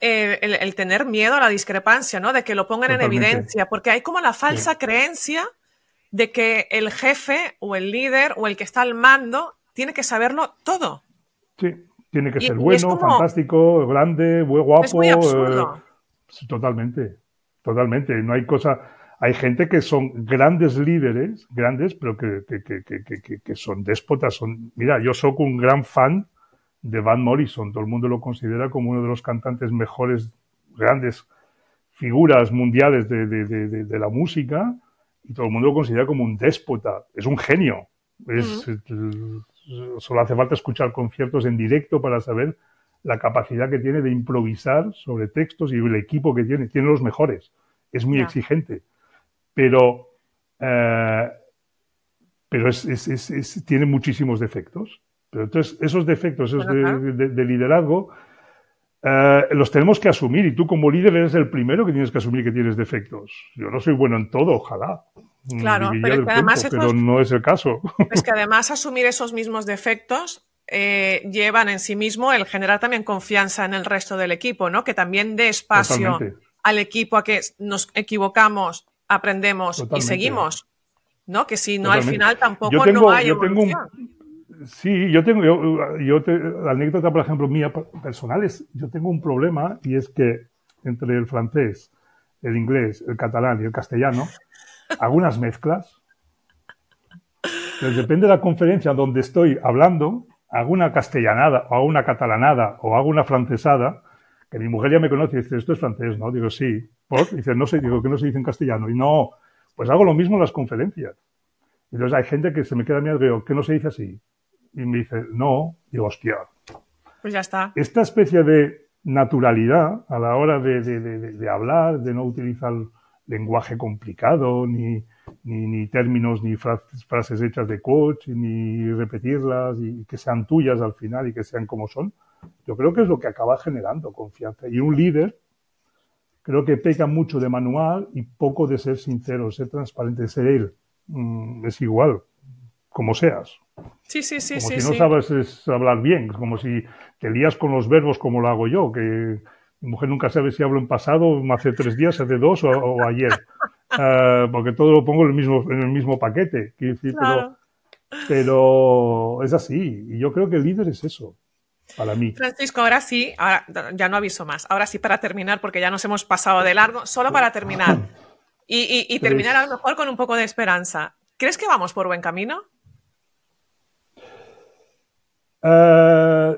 el, tener miedo a la discrepancia, ¿no? De que lo pongan en evidencia, porque hay como la falsa creencia de que el jefe o el líder o el que está al mando tiene que saberlo todo. Sí, tiene que ser bueno, fantástico, grande, guapo. Es muy absurdo. Eh, totalmente, totalmente. No hay cosa. Hay gente que son grandes líderes, grandes, pero que, que, que son déspotas. Son, mira, yo soy un gran fan de Van Morrison. Todo el mundo lo considera como uno de los cantantes mejores, grandes figuras mundiales de, la música y todo el mundo lo considera como un déspota. Es un genio. Es, Solo hace falta escuchar conciertos en directo para saber la capacidad que tiene de improvisar sobre textos y el equipo que tiene. Tiene los mejores. Es muy exigente. Pero, eh, pero tiene muchísimos defectos. Pero entonces, esos defectos esos de, liderazgo eh, los tenemos que asumir y tú como líder eres el primero que tienes que asumir que tienes defectos. Yo no soy bueno en todo, ojalá. Claro, pero, además no es el caso. Es que además asumir esos mismos defectos eh, llevan en sí mismo el generar también confianza en el resto del equipo, ¿no? Que también dé espacio al equipo a que nos equivocamos, aprendemos y seguimos, ¿no? Que si no al final tampoco no hay evolución. Sí, yo tengo, yo, la anécdota, por ejemplo, mía personal es, yo tengo un problema y es que entre el francés, el inglés, el catalán y el castellano, algunas mezclas. Entonces, depende de la conferencia donde estoy hablando, hago una castellanada o una catalanada o hago una francesada, que mi mujer ya me conoce y dice, esto es francés, ¿no? Digo, sí. ¿Por? Dice, no sé, digo, que no se dice en castellano. Y no, pues hago lo mismo en las conferencias. Entonces hay gente que se me queda mirando y digo, ¿qué no se dice así? Y me dice, no, digo, hostia. Pues ya está. Esta especie de naturalidad a la hora de, de, hablar, de no utilizar lenguaje complicado, ni, ni, términos, ni frases, hechas de coach, ni repetirlas y que sean tuyas al final y que sean como son, yo creo que es lo que acaba generando confianza. Y un líder creo que peca mucho de manual y poco de ser sincero, ser transparente, ser él. Mm, es igual, como seas. Sí, sí, sí. Como si no sabes hablar bien, como si te lías con los verbos como lo hago yo, que mi mujer nunca sabe si hablo en pasado, hace tres días, hace dos o, ayer, uh, porque todo lo pongo en el mismo, en el mismo paquete. pero, pero es así, y yo creo que el líder es eso. Para mí. Francisco, ahora sí, ahora ya no aviso más. Ahora sí para terminar, porque ya nos hemos pasado de largo, solo para terminar. Y, y terminar a lo mejor con un poco de esperanza. ¿Crees que vamos por buen camino? Uh,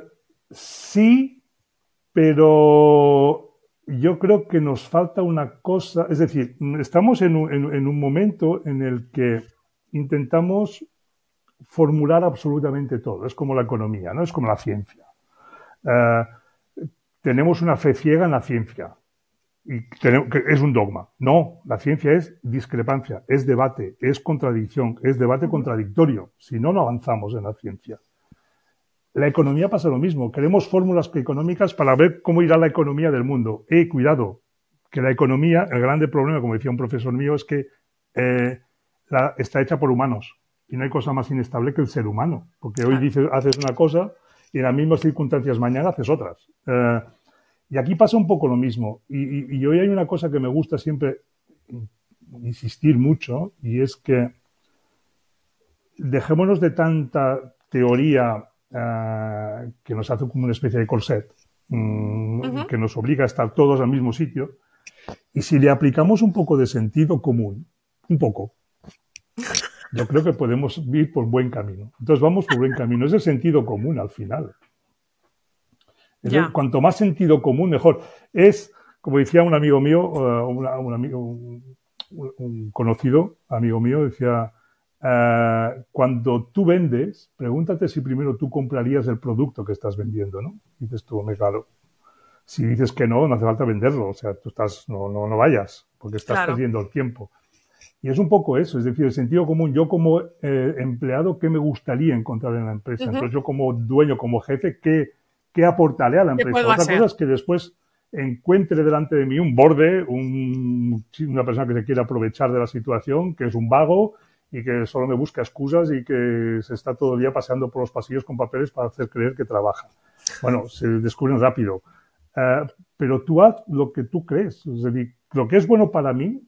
sí, pero yo creo que nos falta una cosa, es decir, estamos en un, momento en el que intentamos formular absolutamente todo, es como la economía, ¿no? Es como la ciencia. Uh, tenemos una fe ciega en la ciencia y tenemos, que es un dogma. No, la ciencia es discrepancia, es debate, es contradicción, es debate contradictorio. Si no, no avanzamos en la ciencia. La economía pasa lo mismo. Queremos fórmulas económicas para ver cómo irá la economía del mundo. Eh, cuidado, que la economía, el grande problema, como decía un profesor mío, es que eh, está hecha por humanos. Y no hay cosa más inestable que el ser humano. Porque hoy dices, haces una cosa y en las mismas circunstancias mañana haces otras. Eh, y aquí pasa un poco lo mismo. Y, y hoy hay una cosa que me gusta siempre insistir mucho y es que dejémonos de tanta teoría eh, que nos hace como una especie de corset, mm, que nos obliga a estar todos al mismo sitio. Y si le aplicamos un poco de sentido común, un poco, yo creo que podemos ir por buen camino. Entonces vamos por buen camino. Es el sentido común al final. cuanto más sentido común, mejor. Es, como decía un amigo mío, un, amigo, un, conocido amigo mío, decía, eh, cuando tú vendes, pregúntate si primero tú comprarías el producto que estás vendiendo, ¿no? Dices tú, me claro. Si dices que no, no hace falta venderlo, o sea, tú estás, no, no, no vayas, porque estás perdiendo el tiempo. Y es un poco eso, es decir, el sentido común. Yo como eh, empleado, ¿qué me gustaría encontrar en la empresa? Entonces yo como dueño, como jefe, ¿qué, qué aportaré a la empresa? Otra cosa es que después encuentre delante de mí un borde, un, una persona que se quiere aprovechar de la situación, que es un vago, y que solo me busca excusas y que se está todo el día paseando por los pasillos con papeles para hacer creer que trabaja. Bueno, se descubren rápido. Eh, pero tú haz lo que tú crees. Es decir, lo que es bueno para mí,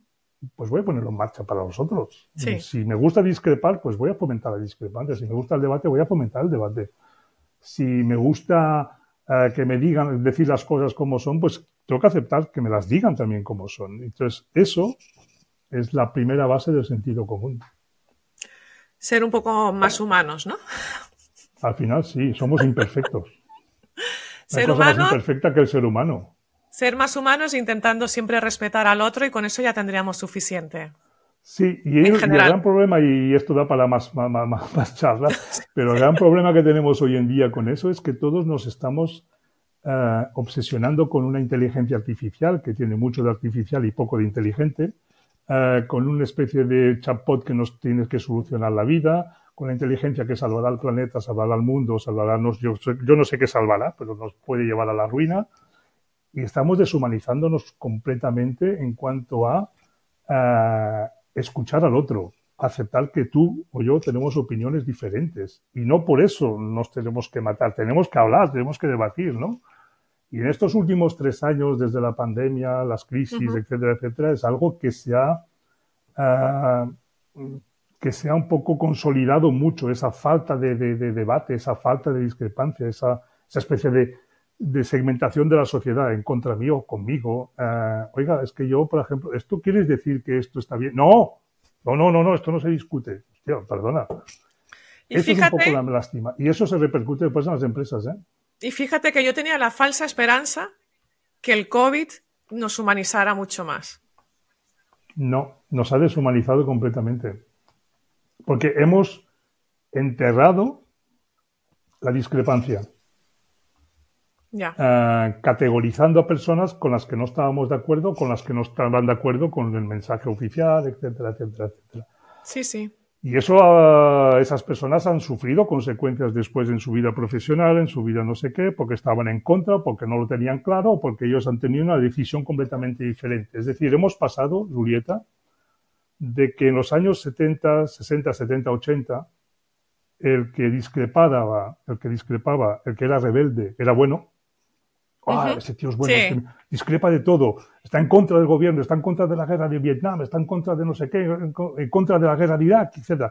pues voy a ponerlo en marcha para los otros. Si me gusta discrepar, pues voy a fomentar la discrepancia. Si me gusta el debate, voy a fomentar el debate. Si me gusta eh, que me digan, decir las cosas como son, pues tengo que aceptar que me las digan también como son. Entonces, eso es la primera base del sentido común. Ser un poco más humanos, ¿no? Al final sí, somos imperfectos. ser cosa más imperfecta que el ser humano. Ser más humanos intentando siempre respetar al otro y con eso ya tendríamos suficiente. Sí, y el, gran problema, y esto da para más, más, más, charlas, pero el gran problema que tenemos hoy en día con eso es que todos nos estamos eh, obsesionando con una inteligencia artificial que tiene mucho de artificial y poco de inteligente, eh, con una especie de chatbot que nos tiene que solucionar la vida, con la inteligencia que salvará al planeta, salvará al mundo, salvará nos, yo, yo no sé qué salvará, pero nos puede llevar a la ruina. Y estamos deshumanizándonos completamente en cuanto a eh, escuchar al otro, aceptar que tú o yo tenemos opiniones diferentes. Y no por eso nos tenemos que matar, tenemos que hablar, tenemos que debatir, ¿no? Y en estos últimos tres años, desde la pandemia, las crisis, etcétera, etcétera, es algo que se ha, ah, que se ha un poco consolidado mucho, esa falta de, debate, esa falta de discrepancia, esa, esa especie de, segmentación de la sociedad en contra mío conmigo. Ah, oiga, es que yo, por ejemplo, ¿esto quieres decir que esto está bien? No, no, no, no, no esto no se discute. Hostia, perdona. Eso es un poco la lástima. Y eso se repercute después en las empresas, ¿eh? Y fíjate que yo tenía la falsa esperanza que el COVID nos humanizara mucho más. No, nos ha deshumanizado completamente. Porque hemos enterrado la discrepancia. Ya. Eh, categorizando a personas con las que no estábamos de acuerdo, con las que no estaban de acuerdo con el mensaje oficial, etcétera, etcétera, etcétera. Sí, sí. Y eso, ah, esas personas han sufrido consecuencias después en su vida profesional, en su vida no sé qué, porque estaban en contra, porque no lo tenían claro, porque ellos han tenido una decisión completamente diferente. Es decir, hemos pasado, Julieta, de que en los años 70, 60, 70, 80, el que discrepaba, el que discrepaba, el que era rebelde, era bueno, Ah, ese tío es bueno, discrepa de todo, está en contra del gobierno, está en contra de la guerra de Vietnam, está en contra de no sé qué, en contra de la guerra de Irak, etc.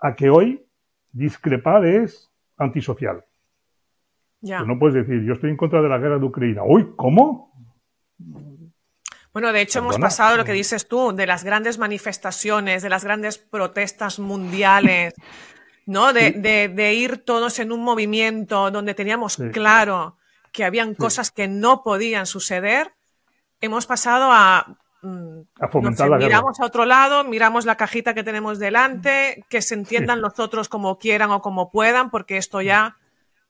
A que hoy discrepar es antisocial. Ya. no puedes decir, yo estoy en contra de la guerra de Ucrania. ¿Uy, cómo? Bueno, de hecho hemos pasado lo que dices tú, de las grandes manifestaciones, de las grandes protestas mundiales, ¿no? De, ir todos en un movimiento donde teníamos claro que habían cosas que no podían suceder, hemos pasado a... Mm, a fomentar la miramos a otro lado, miramos la cajita que tenemos delante, que se entiendan los otros como quieran o como puedan, porque esto ya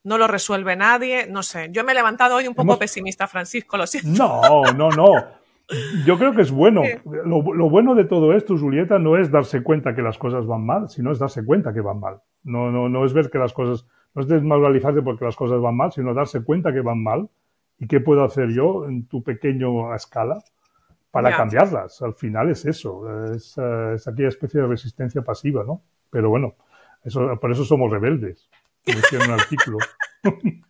no lo resuelve nadie, no sé. Yo me he levantado hoy un poco pesimista, Francisco, lo siento. No, no, no. Yo creo que es bueno. Lo, lo, bueno de todo esto, Julieta, no es darse cuenta que las cosas van mal, sino es darse cuenta que van mal. No, no, no es ver que las cosas no es desmoralizarte porque las cosas van mal, sino darse cuenta que van mal y qué puedo hacer yo en tu pequeño escala para cambiarlas. Al final es eso, es, eh, es, aquella especie de resistencia pasiva, ¿no? Pero bueno, eso, por eso somos rebeldes, como un artículo.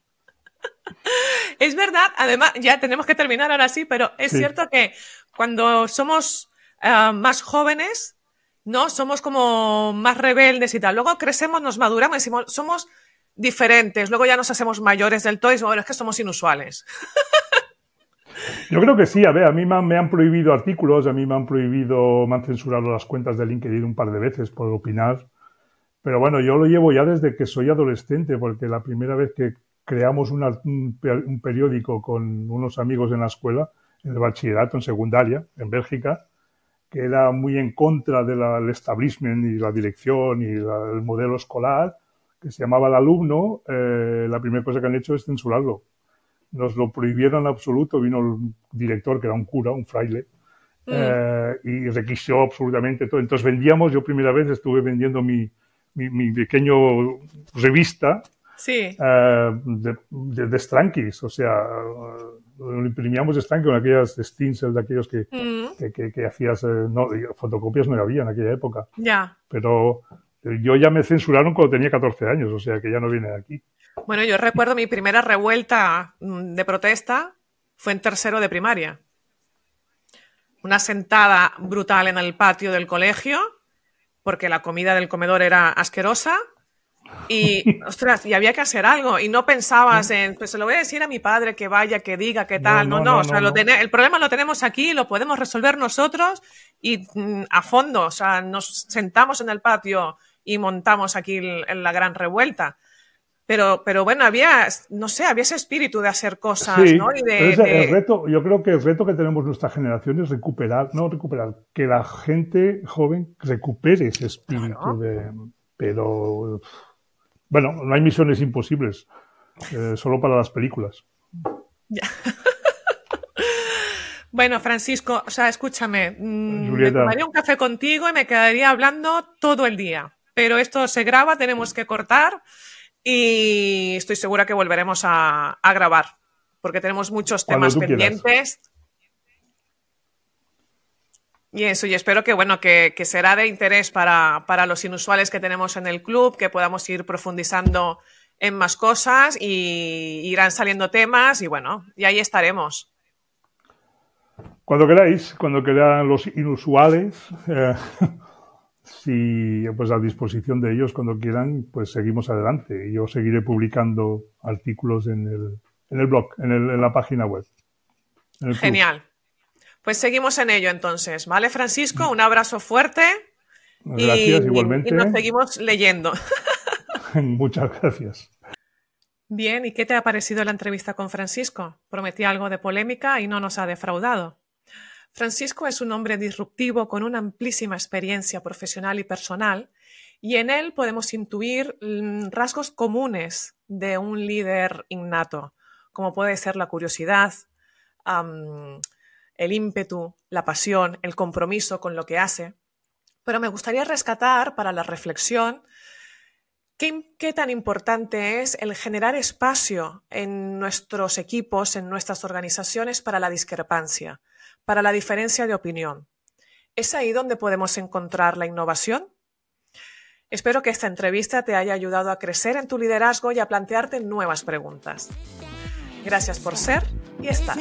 Es verdad, además, ya tenemos que terminar ahora sí, pero es cierto que cuando somos eh, más jóvenes, ¿no? Somos como más rebeldes y tal. Luego crecemos, nos maduramos y somos diferentes. Luego ya nos hacemos mayores del todo y bueno, es que somos inusuales. Yo creo que sí, a ver, a mí me han, prohibido artículos, a mí me han prohibido, me han censurado las cuentas de LinkedIn un par de veces por opinar. Pero bueno, yo lo llevo ya desde que soy adolescente, porque la primera vez que creamos un, periódico con unos amigos en la escuela, en el bachillerato, en secundaria, en Bélgica, que era muy en contra del establishment y la dirección y el modelo escolar, que se llamaba El Alumno, eh, la primera cosa que han hecho es censurarlo. Nos lo prohibieron en absoluto, vino el director, que era un cura, un fraile, mm. eh, y requisó absolutamente todo. Entonces vendíamos, yo primera vez estuve vendiendo mi, mi, pequeño revista sí. Eh, de, de, Strankis, o sea, lo imprimíamos de Strankis con aquellas stencils de aquellos que, mm. que, que, hacías, no, fotocopias no había en aquella época. Ya. Pero yo ya me censuraron cuando tenía 14 años, o sea que ya no viene de aquí. Bueno, yo recuerdo mi primera revuelta mm, de protesta fue en tercero de primaria. Una sentada brutal en el patio del colegio, porque la comida del comedor era asquerosa. Y, ostras, y había que hacer algo. Y no pensabas en, pues se lo voy a decir a mi padre que vaya, que diga, que tal. No, no, o sea, lo el problema lo tenemos aquí, lo podemos resolver nosotros y mm, a fondo. O sea, nos sentamos en el patio y montamos aquí la gran revuelta. Pero, pero bueno, había, no sé, había ese espíritu de hacer cosas, ¿no? Y de, El reto, yo creo que el reto que tenemos nuestra generación es recuperar, no recuperar, que la gente joven recupere ese espíritu de. Pero bueno, no hay misiones imposibles, eh, solo para las películas. Bueno, Francisco, o sea, escúchame, mm, me tomaría un café contigo y me quedaría hablando todo el día. Pero esto se graba, tenemos que cortar y estoy segura que volveremos a, grabar, porque tenemos muchos temas pendientes. Y eso, y espero que, bueno, que, será de interés para, los inusuales que tenemos en el club, que podamos ir profundizando en más cosas y irán saliendo temas y bueno, y ahí estaremos. Cuando queráis, cuando quedan los inusuales, eh, si pues a disposición de ellos cuando quieran, pues seguimos adelante. Y yo seguiré publicando artículos en el, en el blog, en, el, en la página web. Genial. Pues seguimos en ello entonces, ¿vale, Francisco? Un abrazo fuerte. Gracias, igualmente. Y nos seguimos leyendo. Muchas gracias. Bien, ¿y qué te ha parecido la entrevista con Francisco? Prometí algo de polémica y no nos ha defraudado. Francisco es un hombre disruptivo con una amplísima experiencia profesional y personal, y en él podemos intuir mm, rasgos comunes de un líder innato, como puede ser la curiosidad, el ímpetu, la pasión, el compromiso con lo que hace. Pero me gustaría rescatar para la reflexión qué, qué, tan importante es el generar espacio en nuestros equipos, en nuestras organizaciones para la discrepancia, para la diferencia de opinión. ¿Es ahí donde podemos encontrar la innovación? Espero que esta entrevista te haya ayudado a crecer en tu liderazgo y a plantearte nuevas preguntas. Gracias por ser y estar.